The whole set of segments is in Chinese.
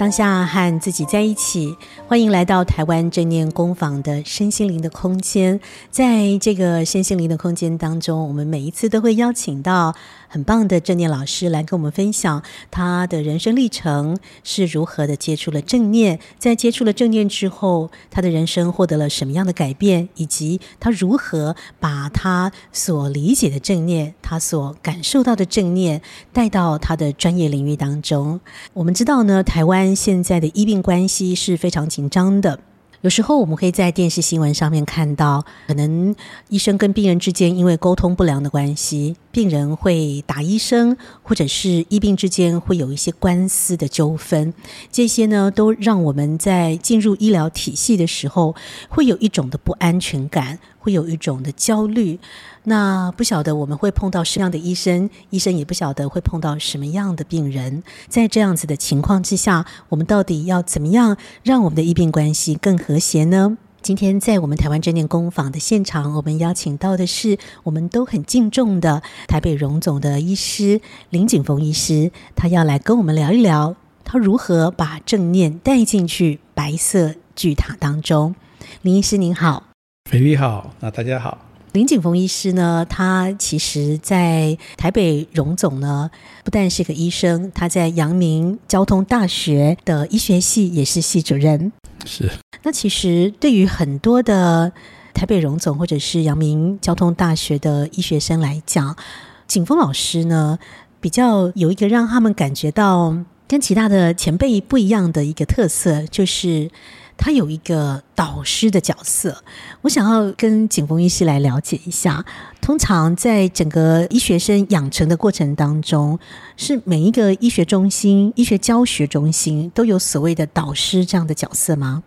当下和自己在一起，欢迎来到台湾正念工坊的身心灵的空间。在这个身心灵的空间当中，我们每一次都会邀请到很棒的正念老师来跟我们分享他的人生历程是如何的接触了正念，在接触了正念之后，他的人生获得了什么样的改变，以及他如何把他所理解的正念，他所感受到的正念带到他的专业领域当中。我们知道呢，台湾。现在的医病关系是非常紧张的。有时候我们可以在电视新闻上面看到，可能医生跟病人之间因为沟通不良的关系，病人会打医生，或者是医病之间会有一些官司的纠纷。这些呢，都让我们在进入医疗体系的时候，会有一种的不安全感，会有一种的焦虑。那不晓得我们会碰到什么样的医生，医生也不晓得会碰到什么样的病人。在这样子的情况之下，我们到底要怎么样让我们的医病关系更和谐呢？今天在我们台湾正念工坊的现场，我们邀请到的是我们都很敬重的台北荣总的医师林景峰医师，他要来跟我们聊一聊，他如何把正念带进去白色巨塔当中。林医师您好，斐莉好，那大家好。林景峰医师呢，他其实，在台北荣总呢，不但是个医生，他在阳明交通大学的医学系也是系主任。是。那其实对于很多的台北荣总或者是阳明交通大学的医学生来讲，景峰老师呢，比较有一个让他们感觉到跟其他的前辈不一样的一个特色，就是。他有一个导师的角色，我想要跟景峰医师来了解一下。通常在整个医学生养成的过程当中，是每一个医学中心、医学教学中心都有所谓的导师这样的角色吗？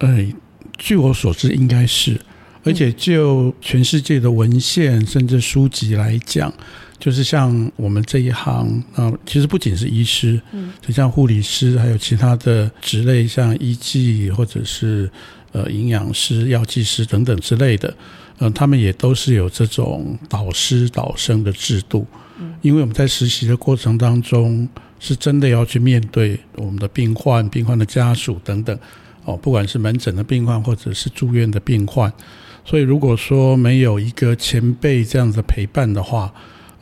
呃，据我所知，应该是。而且就全世界的文献甚至书籍来讲。就是像我们这一行啊，其实不仅是医师，嗯，就像护理师，还有其他的职类，像医技或者是呃营养师、药剂师等等之类的，嗯，他们也都是有这种导师导生的制度。嗯，因为我们在实习的过程当中，是真的要去面对我们的病患、病患的家属等等，哦，不管是门诊的病患或者是住院的病患，所以如果说没有一个前辈这样子陪伴的话，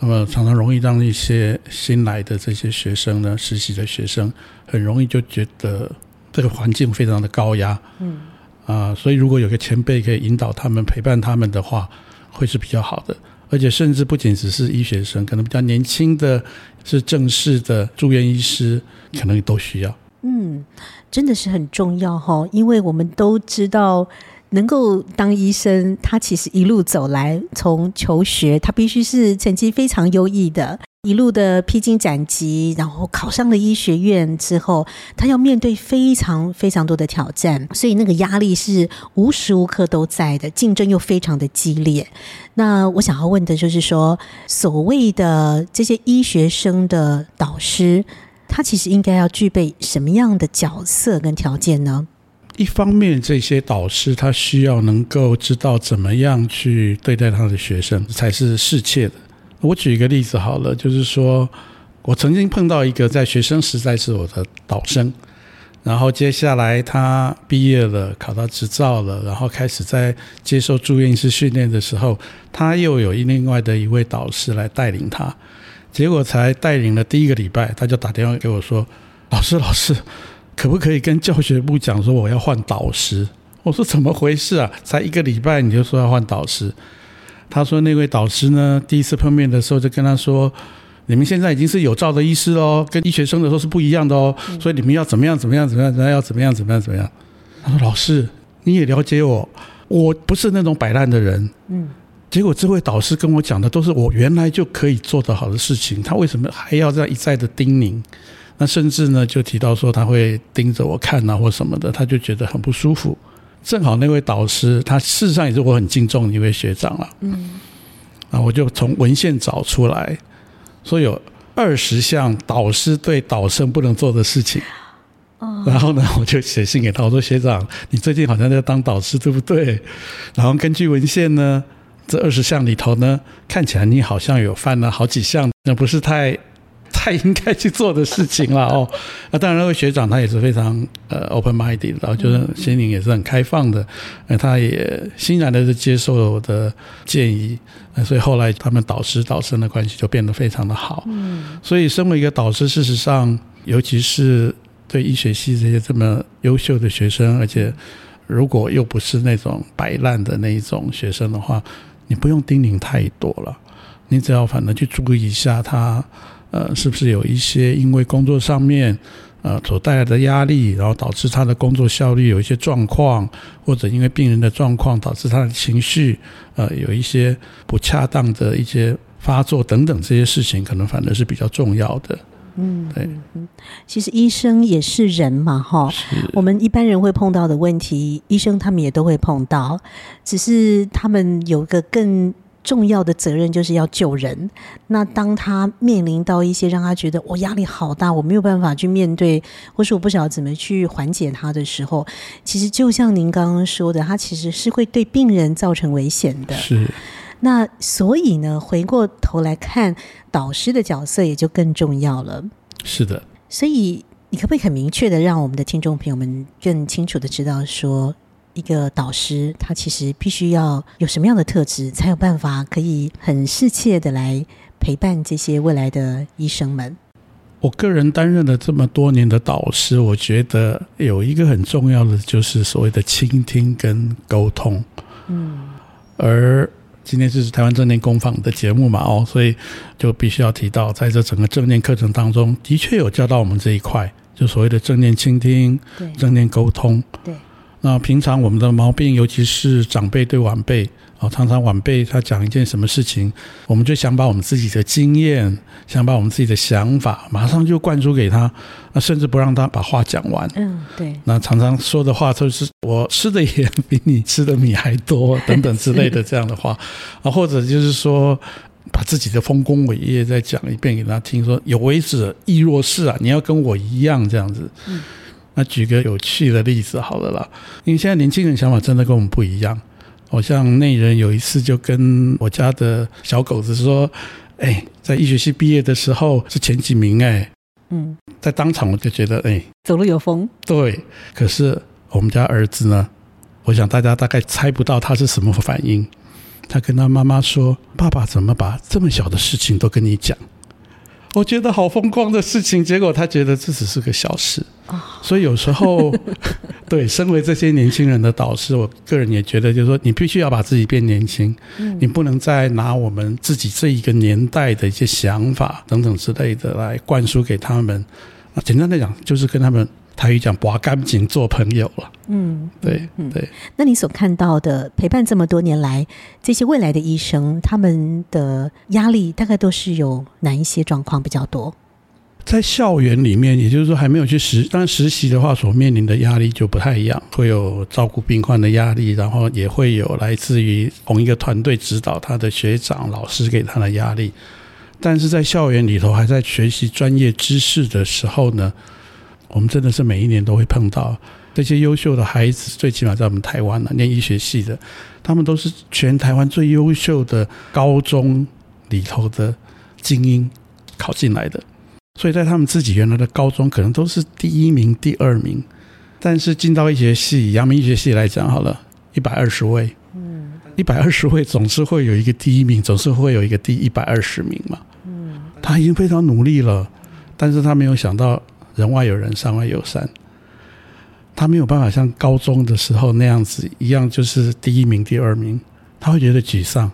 那么常常容易让一些新来的这些学生呢，实习的学生很容易就觉得这个环境非常的高压，嗯，啊，所以如果有个前辈可以引导他们、陪伴他们的话，会是比较好的。而且甚至不仅只是医学生，可能比较年轻的是正式的住院医师，可能都需要。嗯，真的是很重要哈，因为我们都知道。能够当医生，他其实一路走来，从求学，他必须是成绩非常优异的，一路的披荆斩棘，然后考上了医学院之后，他要面对非常非常多的挑战，所以那个压力是无时无刻都在的，竞争又非常的激烈。那我想要问的就是说，所谓的这些医学生的导师，他其实应该要具备什么样的角色跟条件呢？一方面，这些导师他需要能够知道怎么样去对待他的学生，才是适切的。我举一个例子好了，就是说我曾经碰到一个在学生时代是我的导生，然后接下来他毕业了，考到执照了，然后开始在接受住院医师训练的时候，他又有另外的一位导师来带领他，结果才带领了第一个礼拜，他就打电话给我说：“ 老师，老师。”可不可以跟教学部讲说我要换导师？我说怎么回事啊？才一个礼拜你就说要换导师？他说那位导师呢，第一次碰面的时候就跟他说：“你们现在已经是有照的医师喽，跟医学生的时候是不一样的哦，所以你们要怎么样怎么样怎么样怎么样要怎么样怎么样怎么样。”他说：“老师，你也了解我，我不是那种摆烂的人。”嗯。结果这位导师跟我讲的都是我原来就可以做得好的事情，他为什么还要这样一再的叮咛？那甚至呢，就提到说他会盯着我看啊，或什么的，他就觉得很不舒服。正好那位导师，他事实上也是我很敬重的一位学长了。嗯，啊，我就从文献找出来，说有二十项导师对导生不能做的事情。哦，然后呢，我就写信给他，我说学长，你最近好像在当导师，对不对？然后根据文献呢，这二十项里头呢，看起来你好像有犯了好几项，那不是太。太应该去做的事情了哦。那当然，那位学长他也是非常呃 open minded，然后就是心灵也是很开放的，呃，他也欣然的是接受了我的建议，所以后来他们导师导生的关系就变得非常的好。嗯，所以身为一个导师，事实上，尤其是对医学系这些这么优秀的学生，而且如果又不是那种摆烂的那一种学生的话，你不用叮咛太多了。你只要反正去注意一下他，呃，是不是有一些因为工作上面，呃，所带来的压力，然后导致他的工作效率有一些状况，或者因为病人的状况导致他的情绪，呃，有一些不恰当的一些发作等等这些事情，可能反而是比较重要的。嗯，对。嗯，其实医生也是人嘛，哈，我们一般人会碰到的问题，医生他们也都会碰到，只是他们有个更。重要的责任就是要救人。那当他面临到一些让他觉得我压力好大，我没有办法去面对，或是我不晓得怎么去缓解他的时候，其实就像您刚刚说的，他其实是会对病人造成危险的。是。那所以呢，回过头来看，导师的角色也就更重要了。是的。所以你可不可以很明确的让我们的听众朋友们更清楚的知道说，一个导师，他其实必须要有什么样的特质，才有办法可以很适切的来陪伴这些未来的医生们。我个人担任了这么多年的导师，我觉得有一个很重要的，就是所谓的倾听跟沟通。嗯，而今天就是台湾正念工坊的节目嘛，哦，所以就必须要提到，在这整个正念课程当中，的确有教到我们这一块，就所谓的正念倾听、对正念沟通。对。那平常我们的毛病，尤其是长辈对晚辈啊，常常晚辈他讲一件什么事情，我们就想把我们自己的经验，想把我们自己的想法，马上就灌输给他，那甚至不让他把话讲完。嗯，对。那常常说的话都是我吃的盐比你吃的米还多，等等之类的这样的话啊，或者就是说把自己的丰功伟业再讲一遍给他听，说有为者亦若是啊，你要跟我一样这样子。嗯。那举个有趣的例子好了啦，因为现在年轻人想法真的跟我们不一样。我像那人有一次就跟我家的小狗子说：“哎，在医学系毕业的时候是前几名哎。”嗯，在当场我就觉得哎，走路有风。对，可是我们家儿子呢，我想大家大概猜不到他是什么反应。他跟他妈妈说：“爸爸怎么把这么小的事情都跟你讲？”我觉得好风光的事情，结果他觉得这只是个小事，所以有时候，对，身为这些年轻人的导师，我个人也觉得，就是说，你必须要把自己变年轻，你不能再拿我们自己这一个年代的一些想法等等之类的来灌输给他们。啊，简单来讲，就是跟他们。台语讲“拔干净做朋友”了。嗯，对，嗯，对。那你所看到的陪伴这么多年来，这些未来的医生，他们的压力大概都是有哪一些状况比较多？在校园里面，也就是说还没有去实，但实习的话，所面临的压力就不太一样，会有照顾病患的压力，然后也会有来自于同一个团队指导他的学长、老师给他的压力。但是在校园里头，还在学习专业知识的时候呢，我们真的是每一年都会碰到这些优秀的孩子，最起码在我们台湾呢，念医学系的，他们都是全台湾最优秀的高中里头的精英考进来的，所以在他们自己原来的高中可能都是第一名、第二名，但是进到医学系，阳明医学系来讲好了，一百二十位，嗯，一百二十位总是会有一个第一名，总是会有一个第一百二十名嘛，嗯，他已经非常努力了，但是他没有想到。人外有人，山外有山。他没有办法像高中的时候那样子一样，就是第一名、第二名，他会觉得沮丧。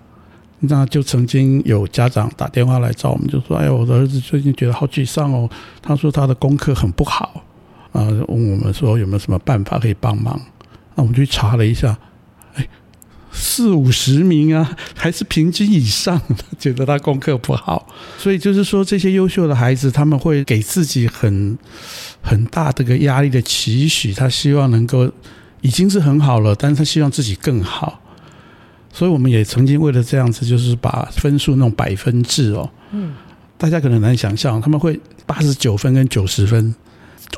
那就曾经有家长打电话来找我们，就说：“哎呀，我的儿子最近觉得好沮丧哦。”他说他的功课很不好啊，问我们说有没有什么办法可以帮忙。那我们去查了一下。哎四五十名啊，还是平均以上的，觉得他功课不好，所以就是说，这些优秀的孩子，他们会给自己很很大的个压力的期许，他希望能够已经是很好了，但是他希望自己更好。所以我们也曾经为了这样子，就是把分数那种百分制哦，嗯，大家可能难想象，他们会八十九分跟九十分。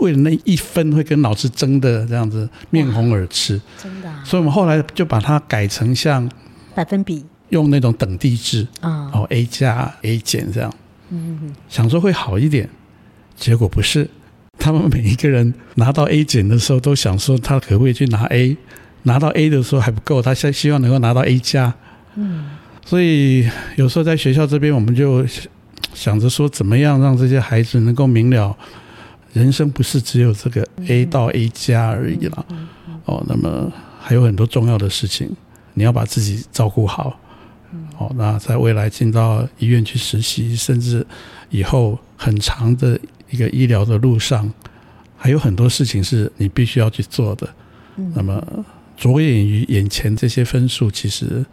为了那一分会跟老师争的这样子面红耳赤，真的。所以我们后来就把它改成像百分比，用那种等地制啊，哦 A 加 A 减这样。嗯，想说会好一点，结果不是。他们每一个人拿到 A 减的时候，都想说他可不可以去拿 A，拿到 A 的时候还不够，他希希望能够拿到 A 加。嗯，所以有时候在学校这边，我们就想着说，怎么样让这些孩子能够明了，人生不是只有这个 A 到 A 加而已了。哦，那么还有很多重要的事情，你要把自己照顾好。哦，那在未来进到医院去实习，甚至以后很长的。一个医疗的路上，还有很多事情是你必须要去做的。嗯、那么着眼于眼前这些分数，其实，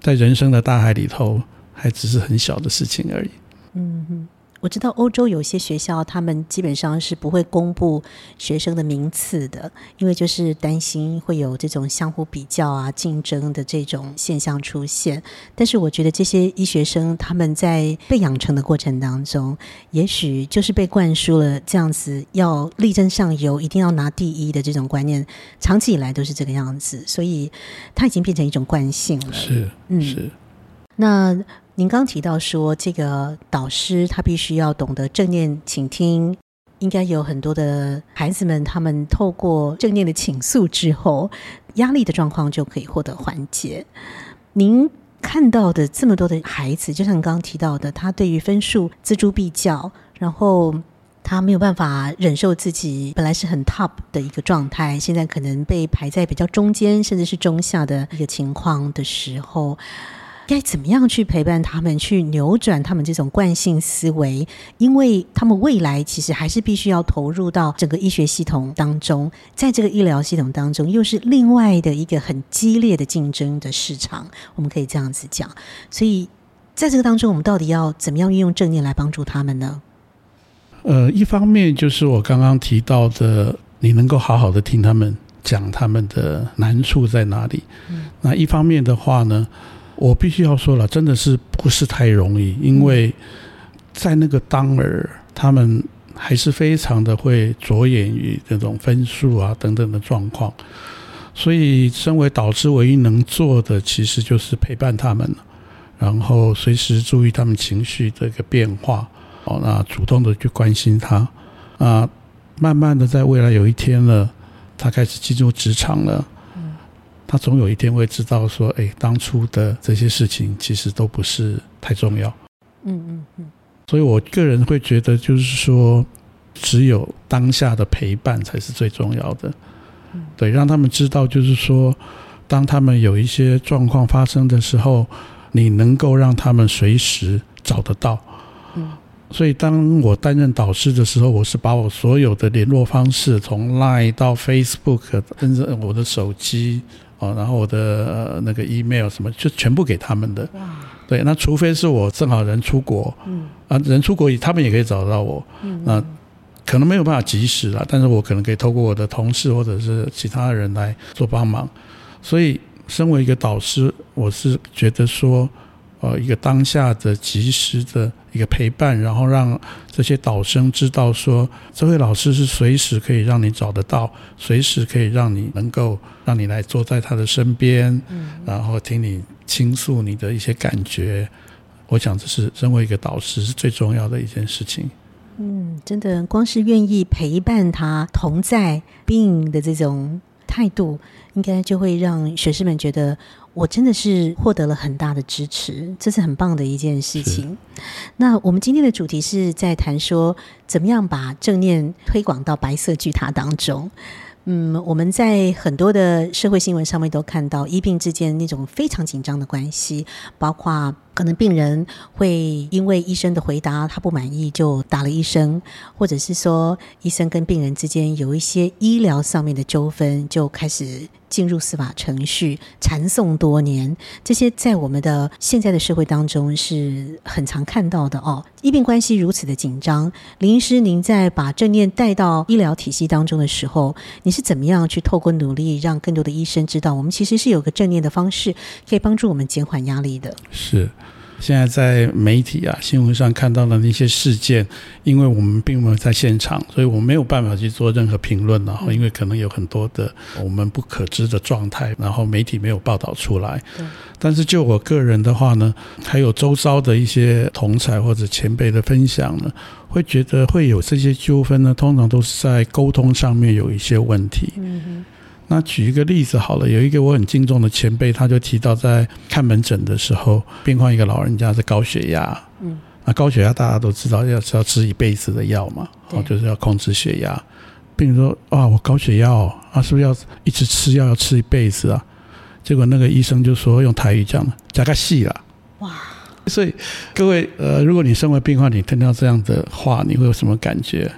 在人生的大海里头，还只是很小的事情而已。嗯哼。我知道欧洲有些学校，他们基本上是不会公布学生的名次的，因为就是担心会有这种相互比较啊、竞争的这种现象出现。但是我觉得这些医学生他们在被养成的过程当中，也许就是被灌输了这样子要力争上游、一定要拿第一的这种观念，长期以来都是这个样子，所以它已经变成一种惯性了。是，嗯，是。那。您刚提到说，这个导师他必须要懂得正念倾听，应该有很多的孩子们，他们透过正念的倾诉之后，压力的状况就可以获得缓解。您看到的这么多的孩子，就像刚刚提到的，他对于分数锱铢必较，然后他没有办法忍受自己本来是很 top 的一个状态，现在可能被排在比较中间，甚至是中下的一个情况的时候。该怎么样去陪伴他们，去扭转他们这种惯性思维？因为他们未来其实还是必须要投入到整个医学系统当中，在这个医疗系统当中，又是另外的一个很激烈的竞争的市场。我们可以这样子讲。所以，在这个当中，我们到底要怎么样运用正念来帮助他们呢？呃，一方面就是我刚刚提到的，你能够好好的听他们讲他们的难处在哪里。嗯，那一方面的话呢？我必须要说了，真的是不是太容易，因为在那个当儿，他们还是非常的会着眼于这种分数啊等等的状况，所以身为导师，唯一能做的其实就是陪伴他们，然后随时注意他们情绪的一个变化，哦，那主动的去关心他，啊，慢慢的在未来有一天了，他开始进入职场了。他总有一天会知道，说：“哎，当初的这些事情其实都不是太重要。”嗯嗯嗯。所以我个人会觉得，就是说，只有当下的陪伴才是最重要的。对，让他们知道，就是说，当他们有一些状况发生的时候，你能够让他们随时找得到。嗯。所以，当我担任导师的时候，我是把我所有的联络方式，从 Line 到 Facebook，甚至我的手机。哦，然后我的那个 email 什么就全部给他们的。哇。对，那除非是我正好人出国，嗯，啊，人出国，他们也可以找到我。嗯。那可能没有办法及时了，但是我可能可以透过我的同事或者是其他人来做帮忙。所以，身为一个导师，我是觉得说。呃，一个当下的及时的一个陪伴，然后让这些导生知道说，这位老师是随时可以让你找得到，随时可以让你能够让你来坐在他的身边，嗯，然后听你倾诉你的一些感觉。我想这是身为一个导师是最重要的一件事情。嗯，真的，光是愿意陪伴他同在 being 的这种态度，应该就会让学生们觉得。我真的是获得了很大的支持，这是很棒的一件事情。那我们今天的主题是在谈说，怎么样把正念推广到白色巨塔当中。嗯，我们在很多的社会新闻上面都看到医病之间那种非常紧张的关系，包括可能病人会因为医生的回答他不满意就打了医生，或者是说医生跟病人之间有一些医疗上面的纠纷就开始进入司法程序，缠讼多年。这些在我们的现在的社会当中是很常看到的哦。医病关系如此的紧张，林医师，您在把正念带到医疗体系当中的时候，你是怎么样去透过努力，让更多的医生知道，我们其实是有个正念的方式，可以帮助我们减缓压力的？是，现在在媒体啊、新闻上看到的那些事件，因为我们并没有在现场，所以我没有办法去做任何评论。然后，因为可能有很多的我们不可知的状态，然后媒体没有报道出来。但是就我个人的话呢，还有周遭的一些同才或者前辈的分享呢，会觉得会有这些纠纷呢，通常都是在沟通上面有一些问题。嗯那举一个例子好了，有一个我很敬重的前辈，他就提到在看门诊的时候，病患一个老人家是高血压，嗯，那高血压大家都知道要是要吃一辈子的药嘛，哦，就是要控制血压。病人说：“哇，我高血压哦，啊，是不是要一直吃药要吃一辈子啊？”结果那个医生就说用台语讲了：“加个戏啦。”哇！所以各位呃，如果你身为病患，你听到这样的话，你会有什么感觉？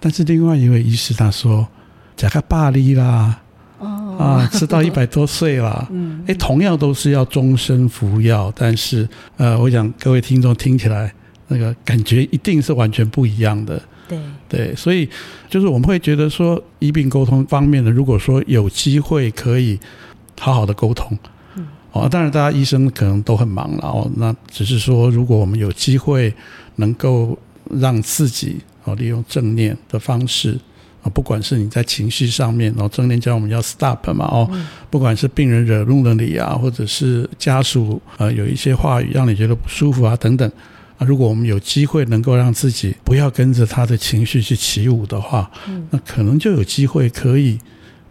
但是另外一位医师他说：“加个巴黎啦。”啊，吃到 一百多岁了，嗯，哎，同样都是要终身服药，但是，呃，我想各位听众听起来那个感觉一定是完全不一样的，对。对，所以就是我们会觉得说，医病沟通方面的，如果说有机会可以好好的沟通，嗯，哦，当然大家医生可能都很忙了哦，那只是说，如果我们有机会能够让自己哦利用正念的方式。啊，不管是你在情绪上面，然后正念教我们要 stop 嘛，哦，不管是病人惹怒了你啊，或者是家属呃有一些话语让你觉得不舒服啊等等啊，如果我们有机会能够让自己不要跟着他的情绪去起舞的话，那可能就有机会可以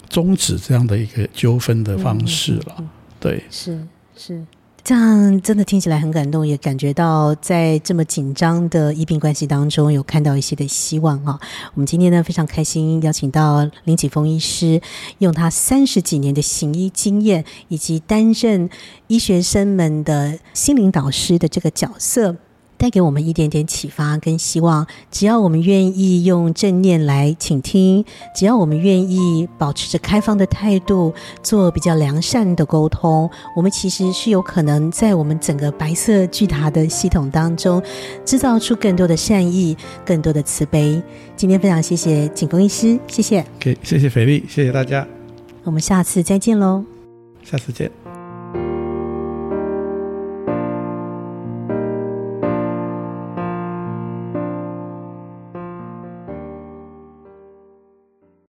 终止这样的一个纠纷的方式了。对，是是。这样真的听起来很感动，也感觉到在这么紧张的医病关系当中，有看到一些的希望啊！我们今天呢非常开心，邀请到林启峰医师，用他三十几年的行医经验，以及担任医学生们的心灵导师的这个角色。带给我们一点点启发跟希望。只要我们愿意用正念来倾听，只要我们愿意保持着开放的态度，做比较良善的沟通，我们其实是有可能在我们整个白色巨塔的系统当中，制造出更多的善意，更多的慈悲。今天非常谢谢景峰医师，谢谢。OK，谢谢斐莉，谢谢大家。我们下次再见喽。下次见。